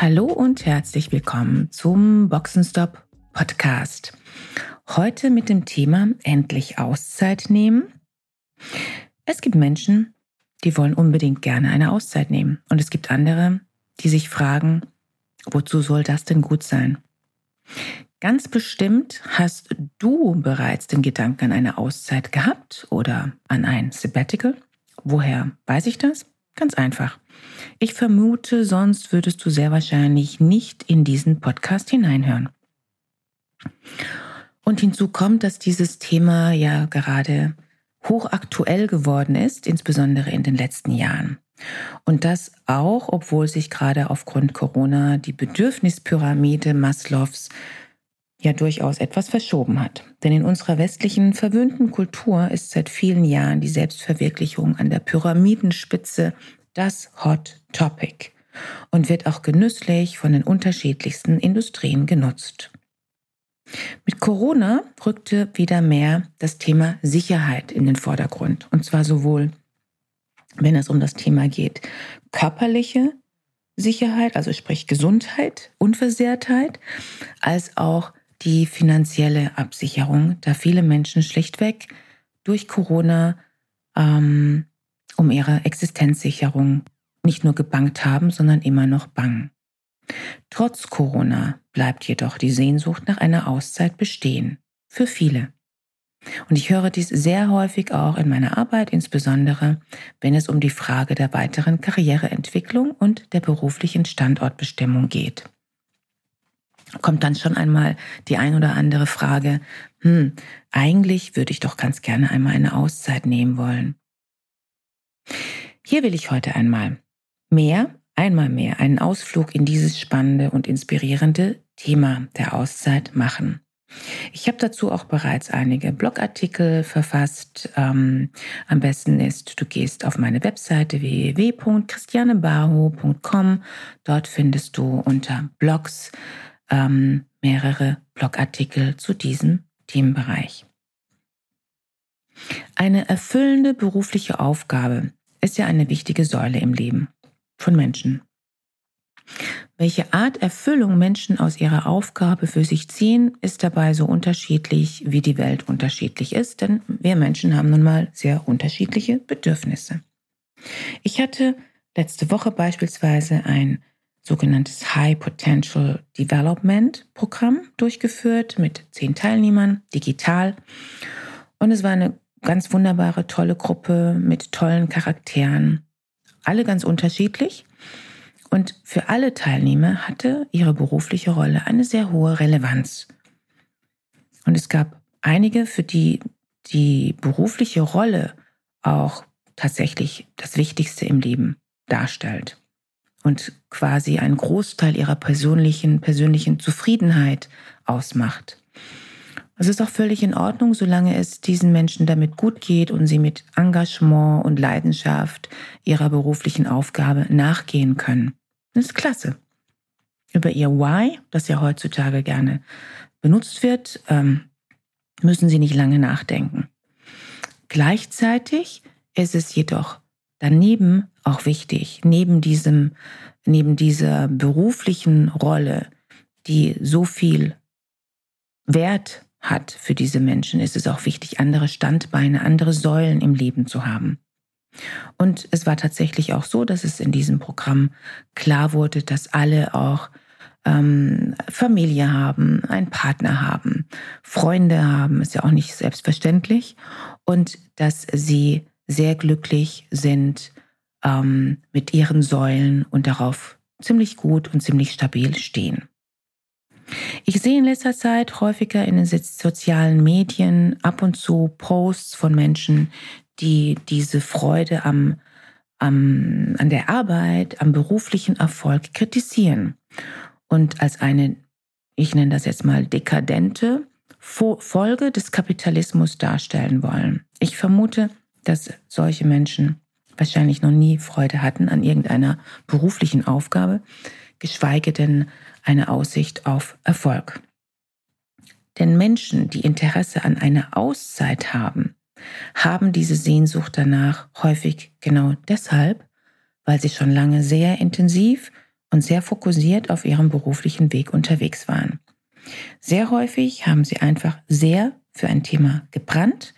Hallo und herzlich willkommen zum Boxenstopp Podcast. Heute mit dem Thema endlich Auszeit nehmen. Es gibt Menschen, die wollen unbedingt gerne eine Auszeit nehmen. Und es gibt andere, die sich fragen, wozu soll das denn gut sein? Ganz bestimmt hast du bereits den Gedanken an eine Auszeit gehabt oder an ein Sabbatical. Woher weiß ich das? Ganz einfach. Ich vermute, sonst würdest du sehr wahrscheinlich nicht in diesen Podcast hineinhören. Und hinzu kommt, dass dieses Thema ja gerade hochaktuell geworden ist, insbesondere in den letzten Jahren. Und das auch, obwohl sich gerade aufgrund Corona die Bedürfnispyramide Maslows ja durchaus etwas verschoben hat. Denn in unserer westlichen verwöhnten Kultur ist seit vielen Jahren die Selbstverwirklichung an der Pyramidenspitze das Hot Topic und wird auch genüsslich von den unterschiedlichsten Industrien genutzt. Mit Corona rückte wieder mehr das Thema Sicherheit in den Vordergrund. Und zwar sowohl, wenn es um das Thema geht, körperliche Sicherheit, also sprich Gesundheit, Unversehrtheit, als auch die finanzielle Absicherung, da viele Menschen schlichtweg durch Corona ähm, um ihre Existenzsicherung nicht nur gebangt haben, sondern immer noch bangen. Trotz Corona bleibt jedoch die Sehnsucht nach einer Auszeit bestehen. Für viele. Und ich höre dies sehr häufig auch in meiner Arbeit, insbesondere wenn es um die Frage der weiteren Karriereentwicklung und der beruflichen Standortbestimmung geht kommt dann schon einmal die ein oder andere Frage, hm, eigentlich würde ich doch ganz gerne einmal eine Auszeit nehmen wollen. Hier will ich heute einmal mehr, einmal mehr einen Ausflug in dieses spannende und inspirierende Thema der Auszeit machen. Ich habe dazu auch bereits einige Blogartikel verfasst. Ähm, am besten ist, du gehst auf meine Webseite www.christianebaho.com. Dort findest du unter Blogs ähm, mehrere Blogartikel zu diesem Themenbereich. Eine erfüllende berufliche Aufgabe ist ja eine wichtige Säule im Leben von Menschen. Welche Art Erfüllung Menschen aus ihrer Aufgabe für sich ziehen, ist dabei so unterschiedlich, wie die Welt unterschiedlich ist, denn wir Menschen haben nun mal sehr unterschiedliche Bedürfnisse. Ich hatte letzte Woche beispielsweise ein sogenanntes High Potential Development Programm durchgeführt mit zehn Teilnehmern, digital. Und es war eine ganz wunderbare, tolle Gruppe mit tollen Charakteren. Alle ganz unterschiedlich. Und für alle Teilnehmer hatte ihre berufliche Rolle eine sehr hohe Relevanz. Und es gab einige, für die die berufliche Rolle auch tatsächlich das Wichtigste im Leben darstellt und quasi einen Großteil ihrer persönlichen, persönlichen Zufriedenheit ausmacht. Es ist auch völlig in Ordnung, solange es diesen Menschen damit gut geht und sie mit Engagement und Leidenschaft ihrer beruflichen Aufgabe nachgehen können. Das ist klasse. Über ihr Why, das ja heutzutage gerne benutzt wird, ähm, müssen sie nicht lange nachdenken. Gleichzeitig ist es jedoch daneben auch wichtig, neben diesem, neben dieser beruflichen Rolle, die so viel Wert hat für diese Menschen, ist es auch wichtig, andere Standbeine, andere Säulen im Leben zu haben. Und es war tatsächlich auch so, dass es in diesem Programm klar wurde, dass alle auch ähm, Familie haben, einen Partner haben, Freunde haben, ist ja auch nicht selbstverständlich, und dass sie sehr glücklich sind ähm, mit ihren Säulen und darauf ziemlich gut und ziemlich stabil stehen. Ich sehe in letzter Zeit häufiger in den sozialen Medien ab und zu Posts von Menschen, die diese Freude am, am, an der Arbeit, am beruflichen Erfolg kritisieren und als eine, ich nenne das jetzt mal dekadente Folge des Kapitalismus darstellen wollen. Ich vermute, dass solche Menschen wahrscheinlich noch nie Freude hatten an irgendeiner beruflichen Aufgabe, geschweige denn eine Aussicht auf Erfolg. Denn Menschen, die Interesse an einer Auszeit haben, haben diese Sehnsucht danach häufig genau deshalb, weil sie schon lange sehr intensiv und sehr fokussiert auf ihrem beruflichen Weg unterwegs waren. Sehr häufig haben sie einfach sehr für ein Thema gebrannt,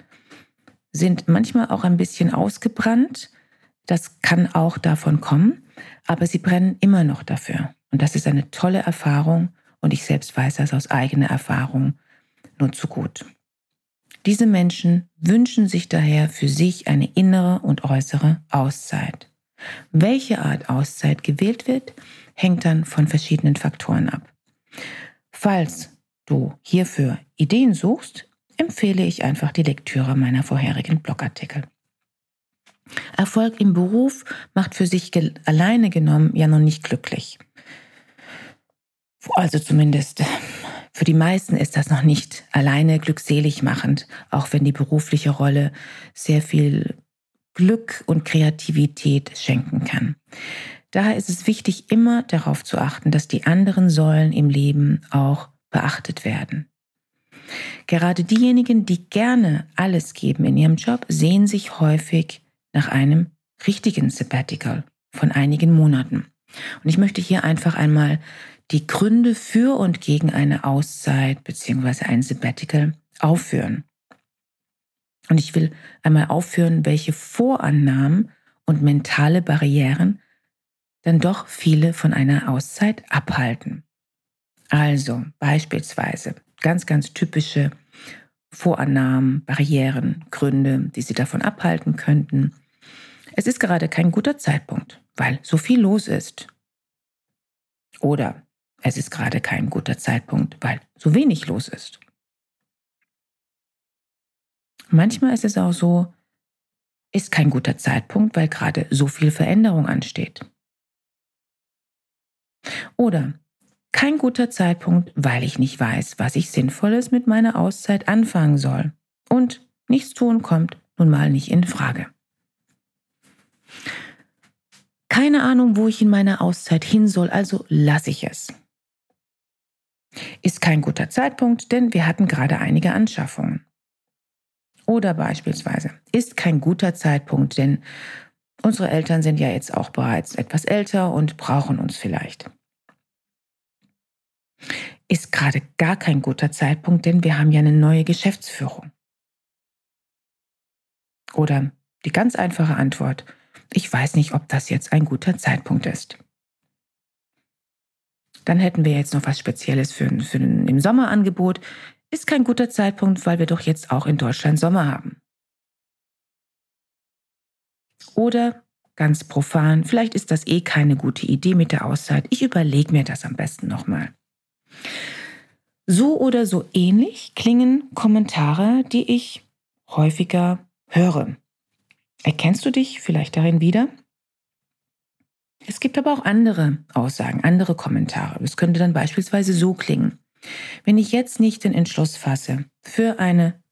sind manchmal auch ein bisschen ausgebrannt. Das kann auch davon kommen, aber sie brennen immer noch dafür. Und das ist eine tolle Erfahrung und ich selbst weiß das aus eigener Erfahrung nur zu gut. Diese Menschen wünschen sich daher für sich eine innere und äußere Auszeit. Welche Art Auszeit gewählt wird, hängt dann von verschiedenen Faktoren ab. Falls du hierfür Ideen suchst, empfehle ich einfach die Lektüre meiner vorherigen Blogartikel. Erfolg im Beruf macht für sich alleine genommen ja noch nicht glücklich. Also zumindest für die meisten ist das noch nicht alleine glückselig machend, auch wenn die berufliche Rolle sehr viel Glück und Kreativität schenken kann. Daher ist es wichtig, immer darauf zu achten, dass die anderen Säulen im Leben auch beachtet werden. Gerade diejenigen, die gerne alles geben in ihrem Job, sehen sich häufig nach einem richtigen Sabbatical von einigen Monaten. Und ich möchte hier einfach einmal die Gründe für und gegen eine Auszeit bzw. ein Sabbatical aufführen. Und ich will einmal aufführen, welche Vorannahmen und mentale Barrieren dann doch viele von einer Auszeit abhalten. Also beispielsweise ganz, ganz typische Vorannahmen, Barrieren, Gründe, die Sie davon abhalten könnten. Es ist gerade kein guter Zeitpunkt, weil so viel los ist. Oder es ist gerade kein guter Zeitpunkt, weil so wenig los ist. Manchmal ist es auch so, ist kein guter Zeitpunkt, weil gerade so viel Veränderung ansteht. Oder kein guter Zeitpunkt, weil ich nicht weiß, was ich Sinnvolles mit meiner Auszeit anfangen soll. Und nichts tun kommt nun mal nicht in Frage. Keine Ahnung, wo ich in meiner Auszeit hin soll, also lasse ich es. Ist kein guter Zeitpunkt, denn wir hatten gerade einige Anschaffungen. Oder beispielsweise ist kein guter Zeitpunkt, denn unsere Eltern sind ja jetzt auch bereits etwas älter und brauchen uns vielleicht. Ist gerade gar kein guter Zeitpunkt, denn wir haben ja eine neue Geschäftsführung. Oder die ganz einfache Antwort, ich weiß nicht, ob das jetzt ein guter Zeitpunkt ist. Dann hätten wir jetzt noch was Spezielles für, für im Sommerangebot. Ist kein guter Zeitpunkt, weil wir doch jetzt auch in Deutschland Sommer haben. Oder ganz profan, vielleicht ist das eh keine gute Idee mit der Auszeit. Ich überlege mir das am besten nochmal. So oder so ähnlich klingen Kommentare, die ich häufiger höre. Erkennst du dich vielleicht darin wieder? Es gibt aber auch andere Aussagen, andere Kommentare. Es könnte dann beispielsweise so klingen. Wenn ich jetzt nicht den Entschluss fasse für eine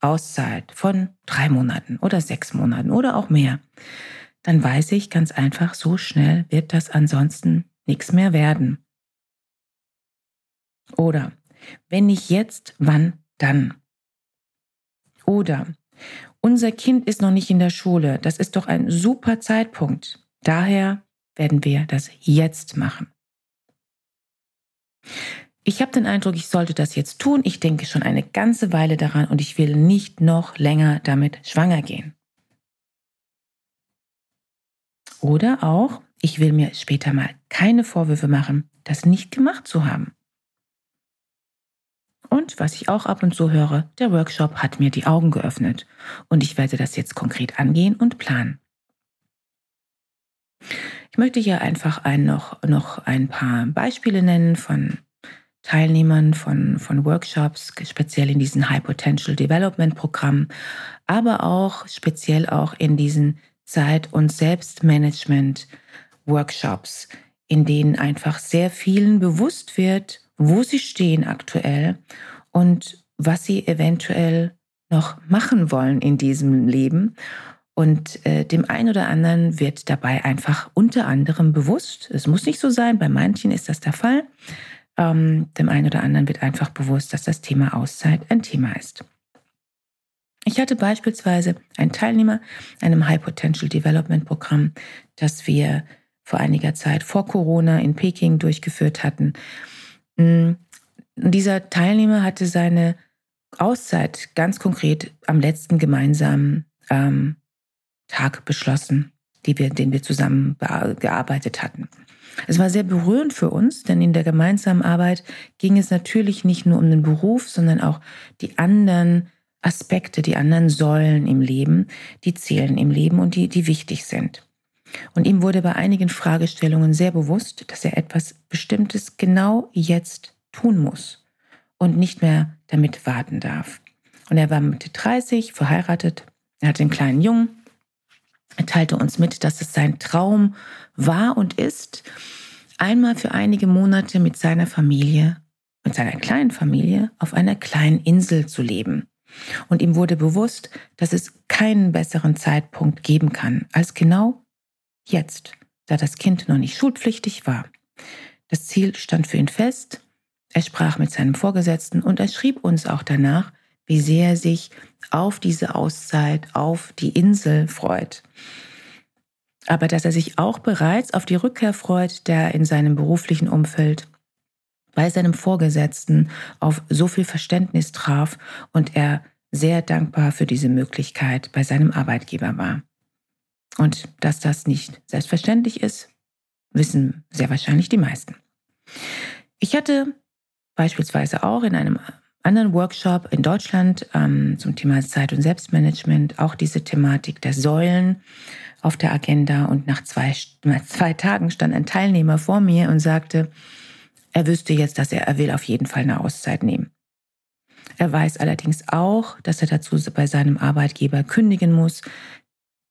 Auszeit von drei Monaten oder sechs Monaten oder auch mehr, dann weiß ich ganz einfach, so schnell wird das ansonsten nichts mehr werden. Oder wenn nicht jetzt, wann dann? Oder unser Kind ist noch nicht in der Schule, das ist doch ein super Zeitpunkt. Daher werden wir das jetzt machen. Ich habe den Eindruck, ich sollte das jetzt tun. Ich denke schon eine ganze Weile daran und ich will nicht noch länger damit schwanger gehen. Oder auch, ich will mir später mal keine Vorwürfe machen, das nicht gemacht zu haben. Und was ich auch ab und zu höre, der Workshop hat mir die Augen geöffnet und ich werde das jetzt konkret angehen und planen. Ich möchte hier einfach ein, noch, noch ein paar Beispiele nennen von Teilnehmern von, von Workshops, speziell in diesen High Potential Development Programmen, aber auch speziell auch in diesen Zeit- und Selbstmanagement-Workshops, in denen einfach sehr vielen bewusst wird, wo sie stehen aktuell und was sie eventuell noch machen wollen in diesem Leben. Und äh, dem einen oder anderen wird dabei einfach unter anderem bewusst, es muss nicht so sein, bei manchen ist das der Fall, ähm, dem einen oder anderen wird einfach bewusst, dass das Thema Auszeit ein Thema ist. Ich hatte beispielsweise einen Teilnehmer einem High Potential Development Programm, das wir vor einiger Zeit vor Corona in Peking durchgeführt hatten. Mm, dieser Teilnehmer hatte seine Auszeit ganz konkret am letzten gemeinsamen ähm, Tag beschlossen, wir, den wir zusammen gearbeitet hatten. Es war sehr berührend für uns, denn in der gemeinsamen Arbeit ging es natürlich nicht nur um den Beruf, sondern auch die anderen Aspekte, die anderen Säulen im Leben, die zählen im Leben und die, die wichtig sind. Und ihm wurde bei einigen Fragestellungen sehr bewusst, dass er etwas Bestimmtes genau jetzt tun muss und nicht mehr damit warten darf. Und er war Mitte 30, verheiratet, er hatte einen kleinen Jungen. Er teilte uns mit, dass es sein Traum war und ist, einmal für einige Monate mit seiner Familie, mit seiner kleinen Familie auf einer kleinen Insel zu leben. Und ihm wurde bewusst, dass es keinen besseren Zeitpunkt geben kann als genau jetzt, da das Kind noch nicht schulpflichtig war. Das Ziel stand für ihn fest er sprach mit seinem Vorgesetzten und er schrieb uns auch danach, wie sehr er sich auf diese Auszeit, auf die Insel freut. Aber dass er sich auch bereits auf die Rückkehr freut, der in seinem beruflichen Umfeld bei seinem Vorgesetzten auf so viel Verständnis traf und er sehr dankbar für diese Möglichkeit bei seinem Arbeitgeber war. Und dass das nicht selbstverständlich ist, wissen sehr wahrscheinlich die meisten. Ich hatte beispielsweise auch in einem anderen Workshop in Deutschland ähm, zum Thema Zeit- und Selbstmanagement auch diese Thematik der Säulen auf der Agenda. Und nach zwei, nach zwei Tagen stand ein Teilnehmer vor mir und sagte, er wüsste jetzt, dass er, er will auf jeden Fall eine Auszeit nehmen. Er weiß allerdings auch, dass er dazu bei seinem Arbeitgeber kündigen muss,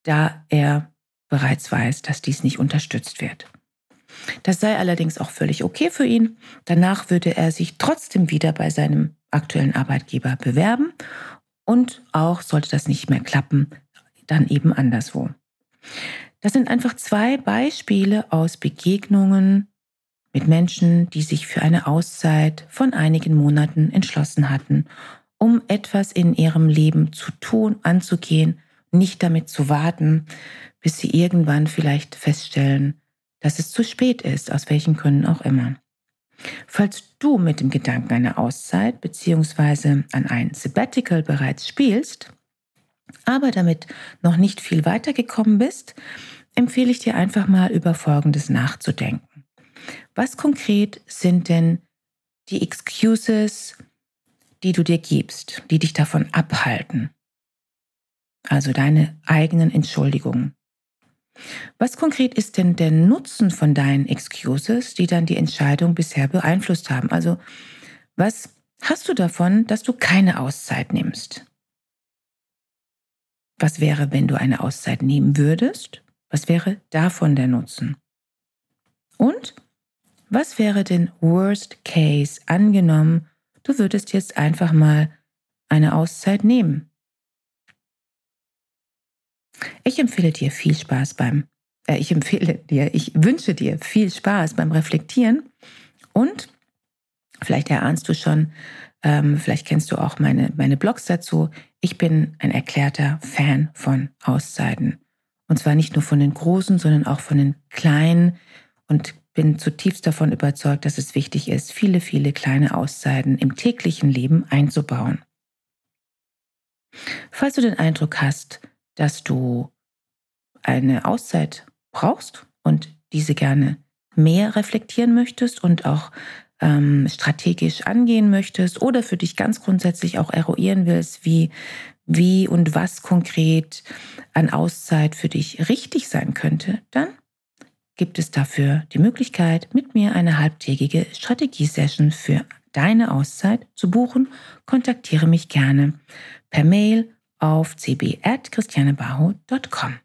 da er bereits weiß, dass dies nicht unterstützt wird. Das sei allerdings auch völlig okay für ihn. Danach würde er sich trotzdem wieder bei seinem aktuellen Arbeitgeber bewerben und auch sollte das nicht mehr klappen, dann eben anderswo. Das sind einfach zwei Beispiele aus Begegnungen mit Menschen, die sich für eine Auszeit von einigen Monaten entschlossen hatten, um etwas in ihrem Leben zu tun, anzugehen, nicht damit zu warten, bis sie irgendwann vielleicht feststellen, dass es zu spät ist, aus welchen Gründen auch immer. Falls du mit dem Gedanken einer Auszeit bzw. an ein Sabbatical bereits spielst, aber damit noch nicht viel weitergekommen bist, empfehle ich dir einfach mal über Folgendes nachzudenken. Was konkret sind denn die Excuses, die du dir gibst, die dich davon abhalten? Also deine eigenen Entschuldigungen. Was konkret ist denn der Nutzen von deinen Excuses, die dann die Entscheidung bisher beeinflusst haben? Also, was hast du davon, dass du keine Auszeit nimmst? Was wäre, wenn du eine Auszeit nehmen würdest? Was wäre davon der Nutzen? Und was wäre denn Worst Case angenommen, du würdest jetzt einfach mal eine Auszeit nehmen? Ich empfehle dir viel Spaß beim, äh, ich empfehle dir, ich wünsche dir viel Spaß beim Reflektieren und vielleicht erahnst du schon, ähm, vielleicht kennst du auch meine, meine Blogs dazu. Ich bin ein erklärter Fan von Auszeiten. Und zwar nicht nur von den großen, sondern auch von den kleinen und bin zutiefst davon überzeugt, dass es wichtig ist, viele, viele kleine Auszeiten im täglichen Leben einzubauen. Falls du den Eindruck hast, dass du eine Auszeit brauchst und diese gerne mehr reflektieren möchtest und auch ähm, strategisch angehen möchtest oder für dich ganz grundsätzlich auch eruieren willst, wie, wie und was konkret an Auszeit für dich richtig sein könnte, dann gibt es dafür die Möglichkeit, mit mir eine halbtägige Strategiesession für deine Auszeit zu buchen. Kontaktiere mich gerne per Mail auf cb.christianebaho.com.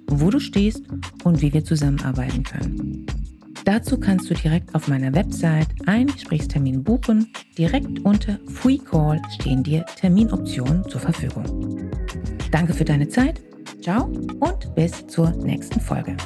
wo du stehst und wie wir zusammenarbeiten können. Dazu kannst du direkt auf meiner Website einen Gesprächstermin buchen. Direkt unter Free Call stehen dir Terminoptionen zur Verfügung. Danke für deine Zeit. Ciao und bis zur nächsten Folge.